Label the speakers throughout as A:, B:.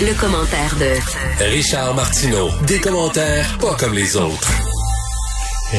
A: le commentaire de
B: Richard Martineau. Des commentaires pas comme les autres.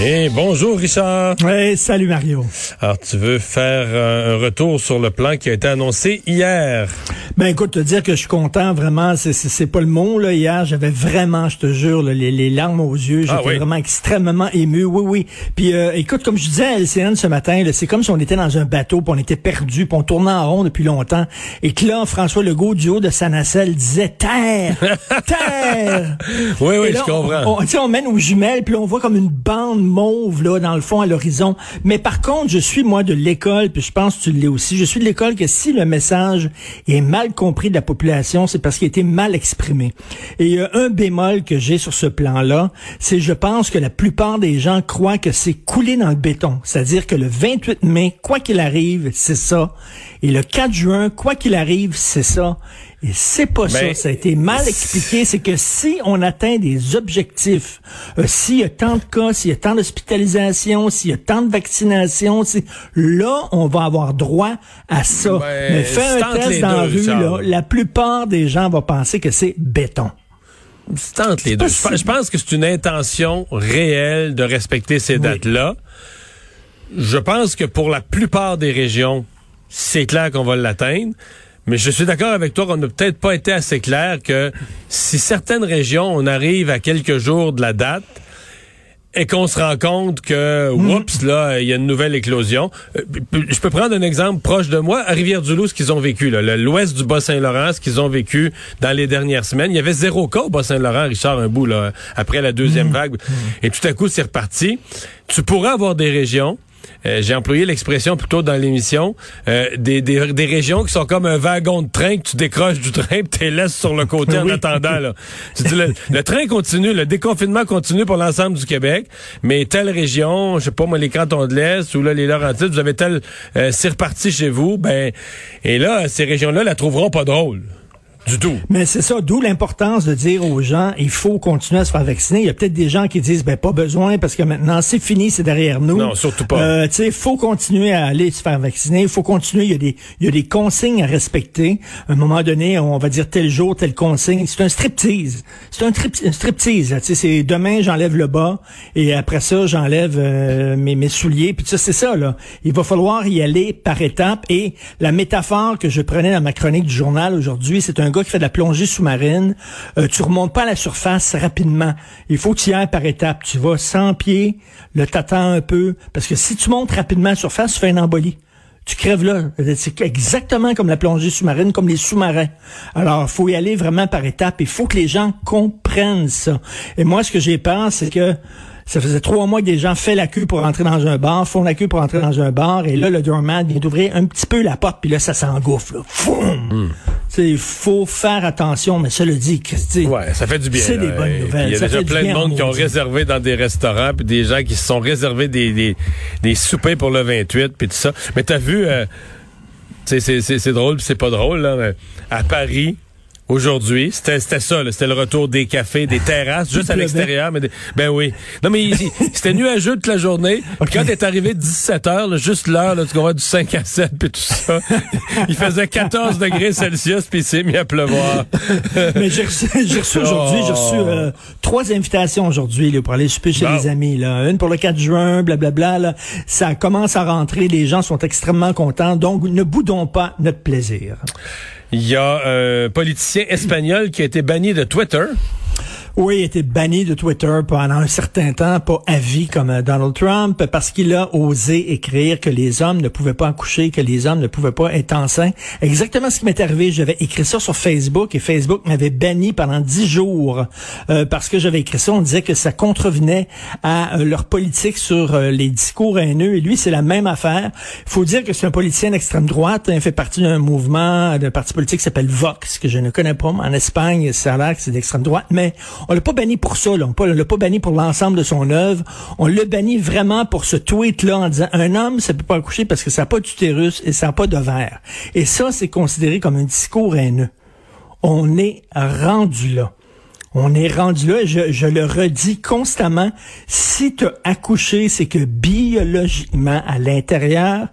C: Eh, bonjour Richard.
D: Ouais, salut Mario.
C: Alors, tu veux faire un retour sur le plan qui a été annoncé hier?
D: Ben écoute, te dire que je suis content, vraiment, c'est- c'est c'est pas le mot. Là. Hier, j'avais vraiment, je te jure, là, les, les larmes aux yeux. J'étais
C: Ah oui?
D: vraiment extrêmement ému. Oui, oui. Puis euh, écoute, comme je disais à LCN ce matin, c'est comme si on était dans un bateau, puis on était perdu, puis on tournait en rond depuis longtemps. Et que là, François Legault, du haut de sa nacelle, disait « Terre! Terre! »
C: Oui, oui,
D: là,
C: je comprends.
D: On, on, on mène aux jumelles, puis on voit comme une bande mauve, là, dans le fond, à l'horizon. Mais par contre, je suis, moi, de l'école, puis je pense que tu l'es aussi, je suis de l'école que si le message est mal compris de la population, c'est parce qu'il a été mal exprimé. Et a un bémol que j'ai sur ce plan-là, c'est je pense que la plupart des gens croient que c'est coulé dans le béton. C'est-à-dire que le 28 mai, quoi qu'il arrive, c'est ça. Et le 4 juin, quoi qu'il arrive, c'est ça. Et c'est pas ça.
C: Ben,
D: Ça a été mal expliqué. C'est que si on atteint des objectifs, euh, s'il y a tant de cas, s'il y a tant d'hospitalisations, s'il y a tant de vaccinations, si- là, on va avoir droit à ça.
C: Ben,
D: Mais fais
C: c'est
D: un test dans la
C: deux,
D: rue,
C: Richard.
D: là, la plupart des gens vont penser que c'est béton.
C: C'est entre les deux. Je pense que c'est une intention réelle de respecter ces dates-là. Je pense que pour la plupart des régions, c'est clair qu'on va l'atteindre. Mais je suis d'accord avec toi qu'on n'a peut-être pas été assez clair que si certaines régions, on arrive à quelques jours de la date, et qu'on se rend compte que, oups, là, il y a une nouvelle éclosion. Euh, Je peux prendre un exemple proche de moi, à Rivière-du-Loup, ce qu'ils ont vécu, là, l'ouest du Bas-Saint-Laurent, ce qu'ils ont vécu dans les dernières semaines. Il y avait zéro cas au Bas-Saint-Laurent, Richard, un bout, là, après la deuxième vague. Et tout à coup, c'est reparti. Tu pourrais avoir des régions euh, j'ai employé l'expression plutôt dans l'émission, euh, des, des, des régions qui sont comme un wagon de train que tu décroches du train et tu les laisses sur le côté en attendant. Là. Tu dis, le, le train continue, le déconfinement continue pour l'ensemble du Québec, mais telle région, je sais pas moi, les cantons de l'Est ou là, les Laurentides, vous avez tel, euh, c'est reparti chez vous, ben, et là, ces régions-là la trouveront pas drôle. Du tout.
D: Mais c'est ça, d'où l'importance de dire aux gens, il faut continuer à se faire vacciner. Il y a peut-être des gens qui disent, ben pas besoin parce que maintenant c'est fini, c'est derrière nous.
C: Non, surtout pas.
D: Euh, tu sais, faut continuer à aller se faire vacciner. Il faut continuer. Il y a des, il y a des consignes à respecter. À un moment donné, on va dire tel jour, telle consigne. C'est un striptease. C'est un, un striptease. Tu sais, c'est demain j'enlève le bas et après ça j'enlève euh, mes, mes souliers. Puis ça c'est ça là. Il va falloir y aller par étapes. Et la métaphore que je prenais dans ma chronique du journal aujourd'hui, c'est un qui fait de la plongée sous-marine. Euh, tu remontes pas à la surface rapidement. Il faut que tu y ailles par étapes. Tu vas 100 pieds, le t'attends un peu. Parce que si tu montes rapidement à la surface, tu fais une embolie. Tu crèves là. C'est exactement comme la plongée sous-marine, comme les sous-marins. Alors, faut y aller vraiment par étapes. Il faut que les gens comprennent ça. Et moi, ce que j'ai peur, c'est que ça faisait trois mois que des gens font la queue pour rentrer dans un bar, font la queue pour rentrer dans un bar, et là, le doorman vient d'ouvrir un petit peu la porte, puis là, ça s'engouffre. là. Foum! Il faut faire attention, mais ça le dit, Christy.
C: Ouais, ça fait du bien.
D: C'est des bonnes nouvelles.
C: Il y a
D: Ça
C: déjà plein de monde qui ont réservé dans des restaurants, puis des gens qui se sont réservés des, des, des soupers pour le 28, puis tout ça. Mais t'as vu, euh, c'est- drôle, c'est pas drôle, là, mais à Paris, Aujourd'hui, c'était c'était ça, c'était le retour des cafés, des terrasses, juste à l'extérieur. Mais des- ben oui. Non, mais c'était nuageux toute la journée. Puis quand t'es arrivé 17 heures, juste l'heure, là, tu comprends, du 5 à 7, puis tout ça, il faisait 14 degrés Celsius, puis il s'est mis à pleuvoir.
D: Mais j'ai reçu, reçu aujourd'hui, j'ai reçu euh, trois invitations aujourd'hui pour aller souper chez
C: Bon.
D: les amis. Là. Une pour le 4 juin, blablabla. Là. Ça commence à rentrer, les gens sont extrêmement contents. Donc, ne boudons pas notre plaisir.
C: Il y a un politicien espagnol qui a été banni de Twitter.
D: Oui, il a été banni de Twitter pendant un certain temps, pas à vie comme euh, Donald Trump, parce qu'il a osé écrire que les hommes ne pouvaient pas accoucher, que les hommes ne pouvaient pas être enceints. Exactement ce qui m'est arrivé. J'avais écrit ça sur Facebook et Facebook m'avait banni pendant dix jours euh, parce que j'avais écrit ça. On disait que ça contrevenait à euh, leur politique sur euh, les discours haineux. Et lui, c'est la même affaire. Il faut dire que c'est un politicien d'extrême droite. hein, Il fait partie d'un mouvement, d'un parti politique qui s'appelle Vox, que je ne connais pas. En Espagne, ça a l'air que c'est d'extrême droite. Mais on l'a pas banni pour ça. Là. On l'a pas banni pour l'ensemble de son œuvre. On l'a banni vraiment pour ce tweet-là en disant un homme, ça peut pas accoucher parce que ça n'a pas d'utérus et ça n'a pas d'ovaire. Et ça, c'est considéré comme un discours haineux. On est rendu là. On est rendu là, je, je le redis constamment, si tu as accouché, c'est que biologiquement, à l'intérieur,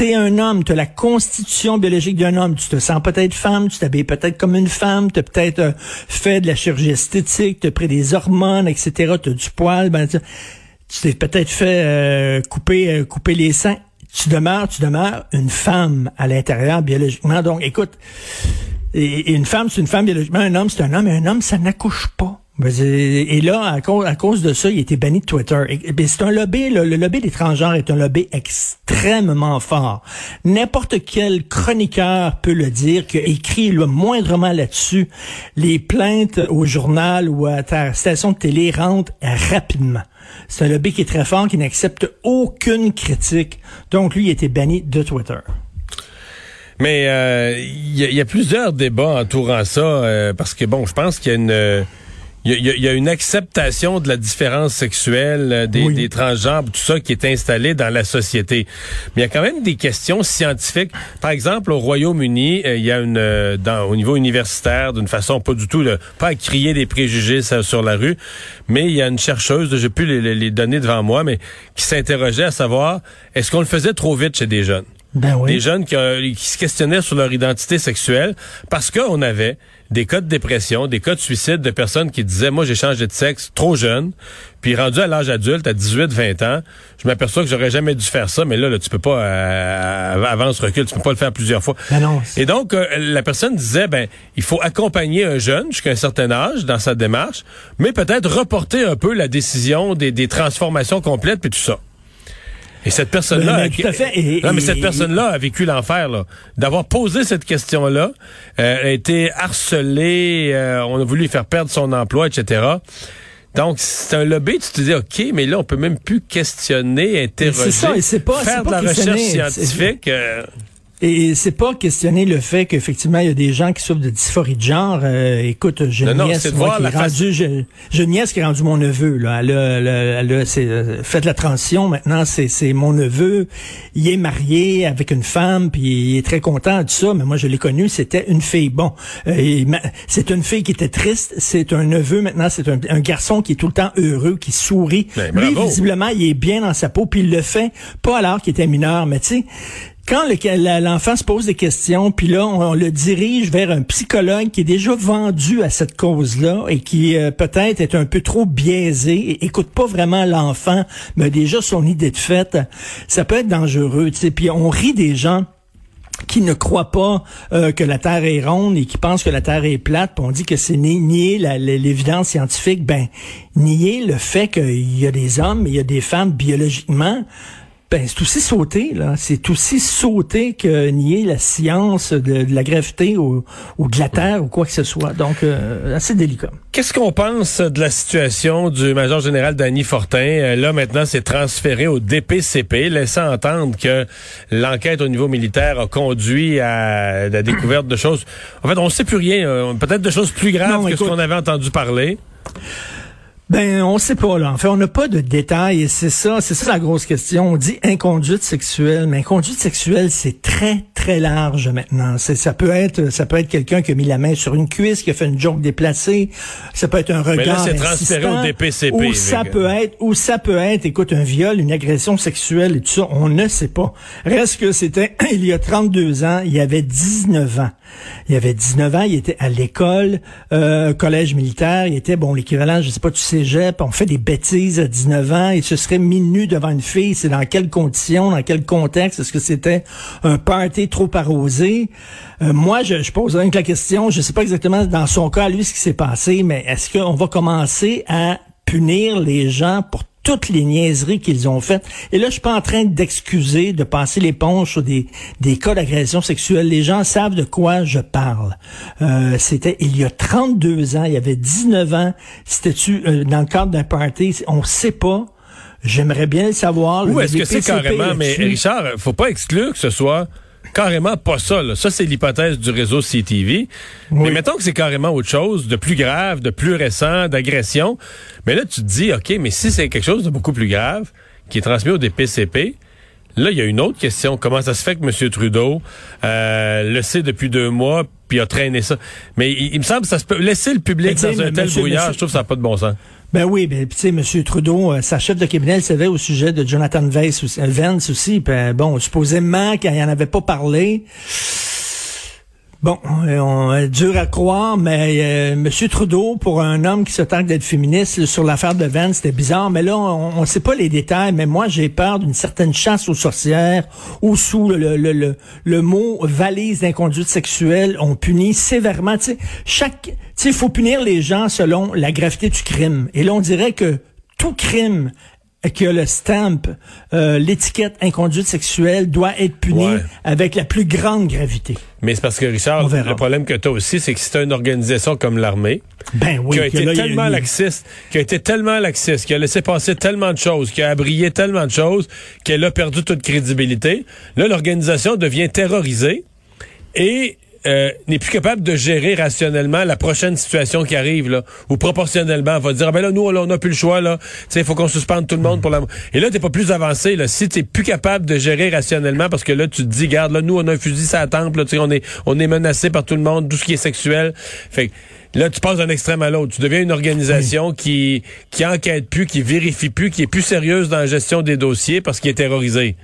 D: t'es un homme, tu as la constitution biologique d'un homme, tu te sens peut-être femme, tu t'habilles peut-être comme une femme, tu as peut-être euh, fait de la chirurgie esthétique, tu as pris des hormones, etc., tu as du poil, ben, tu t'es peut-être fait euh, couper, euh, couper les seins. Tu demeures, tu demeures une femme à l'intérieur biologiquement. Donc, écoute, une femme, c'est une femme biologiquement, un homme, c'est un homme, et un homme, ça n'accouche pas. Et là, à cause, à cause de ça, il été banni de Twitter. C'est un lobby, le, lobby des transgenres est un lobby extrêmement fort. N'importe quel chroniqueur peut le dire, qui écrit le moindrement là-dessus. Les plaintes au journal ou à ta station de télé rentrent rapidement. C'est un lobby qui est très fort, qui n'accepte aucune critique. Donc, lui, il été banni de Twitter.
C: Mais euh, il y, a plusieurs débats entourant ça, euh, parce que, bon, je pense qu'il y a une il y, a, une acceptation de la différence sexuelle euh, des, des, transgenres, tout ça qui est installé dans la société. Mais il y a quand même des questions scientifiques. Par exemple, au Royaume-Uni, euh, il y a une euh, dans, au niveau universitaire, d'une façon pas du tout, pas à crier des préjugés sur la rue, mais il y a une chercheuse, j'ai plus les, les données devant moi, mais qui s'interrogeait à savoir est-ce qu'on le faisait trop vite chez des jeunes?
D: Ben oui.
C: Des jeunes qui, qui, se questionnaient sur leur identité sexuelle parce qu'on avait des cas de dépression, des cas de suicide de personnes qui disaient, moi, j'ai changé de sexe trop jeune, puis rendu à l'âge adulte, à 18, 20 ans, je m'aperçois que j'aurais jamais dû faire ça, mais là, là tu peux pas, euh, avance, recul, tu peux pas le faire plusieurs fois.
D: Ben non.
C: Et donc, euh, la personne disait, ben, il faut accompagner un jeune jusqu'à un certain âge dans sa démarche, mais peut-être reporter un peu la décision des, des transformations complètes, puis tout ça. Et cette personne-là, non, mais cette personne-là a vécu l'enfer, là, d'avoir posé cette question-là, euh, a été harcelée, euh, on a voulu lui faire perdre son emploi, etc. Donc, c'est un lobby, tu te dis, OK, mais là, on peut même plus questionner, interroger,
D: ça, et pas,
C: faire de la recherche scientifique. Euh,
D: et c'est pas questionner le fait qu'effectivement il y a des gens qui souffrent de dysphorie de genre. Euh, écoute, j'ai une nièce moi, qui est rendue, j'ai une nièce qui est rendue mon neveu. Là, elle a, elle a, c'est, euh, fait la transition. Maintenant, c'est, c'est mon neveu. Il est marié avec une femme, puis il est très content de ça. Mais moi, je l'ai connu, c'était une fille. Bon, euh, c'est une fille qui était triste. C'est un neveu. Maintenant, c'est un, un, garçon qui est tout le temps heureux, qui sourit.
C: Ben,
D: Lui, visiblement, il est bien dans sa peau, puis il le fait pas alors qu'il était mineur, mais tu sais quand l'enfant se pose des questions, puis là, on, le dirige vers un psychologue qui est déjà vendu à cette cause-là et qui euh, peut-être est un peu trop biaisé et écoute pas vraiment l'enfant, mais déjà son idée de fait, ça peut être dangereux. Puis on rit des gens qui ne croient pas euh, que la Terre est ronde et qui pensent que la Terre est plate, on dit que c'est nier l'évidence scientifique, ben nier le fait qu'il y a des hommes, et il y a des femmes biologiquement ben, c'est aussi sauté, là. C'est aussi sauté que nier la science de, la gravité ou, de la Terre ou quoi que ce soit. Donc, euh, assez délicat.
C: Qu'est-ce qu'on pense de la situation du major général Danny Fortin? Euh, là, maintenant, c'est transféré au DPCP, laissant entendre que l'enquête au niveau militaire a conduit à la découverte de choses. En fait, on ne sait plus rien. Euh, peut-être de choses plus graves que ce qu'on avait entendu parler.
D: Ben, on sait pas, là. En fait, on n'a pas de détails et c'est ça, c'est ça la grosse question. On dit inconduite sexuelle, mais inconduite sexuelle, c'est très, très large maintenant. Ça peut être, ça peut être quelqu'un qui a mis la main sur une cuisse, qui a fait une joke déplacée. Ça peut être un regard mais là, c'est transféré au DPCP. Ou ça peut être, ou ça peut être, écoute, un viol, une agression sexuelle et tout ça. On ne sait pas. Reste que c'était il y a 32 ans, il y avait 19 ans. Il y avait 19 ans, il était à l'école, euh, collège militaire, il était, bon, l'équivalent, je sais pas, tu sais, on fait des bêtises à 19 ans, et se serait mis nu devant une fille, c'est dans quelles conditions, dans quel contexte, est-ce que c'était un party trop arrosé? Euh, moi, je, je pose rien que la question, je sais pas exactement dans son cas, lui, ce qui s'est passé, mais est-ce qu'on va commencer à punir les gens pour toutes les niaiseries qu'ils ont faites? Et là, je suis pas en train d'excuser, de passer l'éponge sur des, des cas d'agression sexuelle. Les gens savent de quoi je parle. Euh, c'était il y a 32 ans, il y avait 19 ans. C'était-tu euh, dans le cadre d'un party? On sait pas. J'aimerais bien le savoir.
C: Ou est-ce que c'est carrément, mais Richard, faut pas exclure que ce soit carrément pas ça. Là. Ça, c'est l'hypothèse du réseau CTV. Mais mettons que c'est carrément autre chose, de plus grave, de plus récent, d'agression. Mais là, tu te dis, OK, mais si c'est quelque chose de beaucoup plus grave, qui est transmis au DPCP, là, il y a une autre question. Comment ça se fait que M. Trudeau euh, le sait depuis deux mois, puis a traîné ça? Mais il, me semble que ça se peut... Laisser le public dans un tel brouillard, je trouve que ça n'a pas de bon sens.
D: Ben oui, ben tu sais, M. Trudeau, euh, sa chef de cabinet, savait au sujet de Jonathan Vance aussi, Vance aussi. Ben, bon, supposément qu'il en avait pas parlé. Bon, euh, on, euh, dur à croire, mais euh, M. Trudeau, pour un homme qui se tente d'être féministe sur l'affaire de Vance, c'était bizarre. Mais là, on ne sait pas les détails, mais moi, j'ai peur d'une certaine chasse aux sorcières ou sous le, le, le, le mot valise d'inconduite sexuelle, on punit sévèrement. Tu sais, chaque, il faut punir les gens selon la gravité du crime. Et là, on dirait que tout crime qui a le stamp, euh, l'étiquette inconduite sexuelle doit être punie avec la plus grande gravité.
C: Mais c'est parce que Richard, le problème que tu as aussi, c'est que c'est une organisation comme l'armée,
D: ben oui,
C: qui a été tellement laxiste, qui a été tellement laxiste, qui a laissé passer tellement de choses, qui a abrié tellement de choses, qu'elle a perdu toute crédibilité. Là, l'organisation devient terrorisée et euh, n'est plus capable de gérer rationnellement la prochaine situation qui arrive là, ou proportionnellement, on va dire ah ben là nous on n'a plus le choix là, il faut qu'on suspende tout le monde pour la. Et là t'es pas plus avancé là, si t'es plus capable de gérer rationnellement parce que là tu te dis garde là nous on a un fusil à la temple, là, on est on est menacé par tout le monde, tout ce qui est sexuel, fait Là, tu passes d'un extrême à l'autre. Tu deviens une organisation qui qui enquête plus, qui vérifie plus, qui est plus sérieuse dans la gestion des dossiers parce qu'il est terrorisé.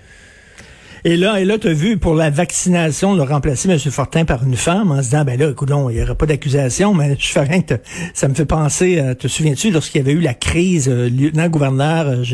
D: Et là, et là, tu as vu pour la vaccination, de remplacer M. Fortin par une femme en se disant, ben là, écoute, il n'y aura pas d'accusation, mais je fais rien que ça me fait penser, euh, te souviens-tu, lorsqu'il y avait eu la crise, euh, lieutenant-gouverneur euh,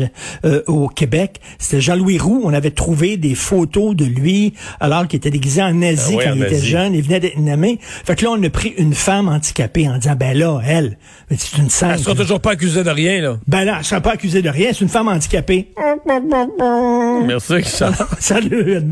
D: euh, au Québec, c'était Jean-Louis Roux, on avait trouvé des photos de lui alors qu'il était déguisé en nazi ah quand il était jeune, il venait d'être nommé. Fait que là, on a pris une femme handicapée en disant, ben là, elle, c'est une sainte.
C: Elle sera toujours pas accusée de rien, là.
D: Ben là, elle sera pas accusée de rien, c'est une femme handicapée.
C: Merci, Richard.
D: Salut. Hơn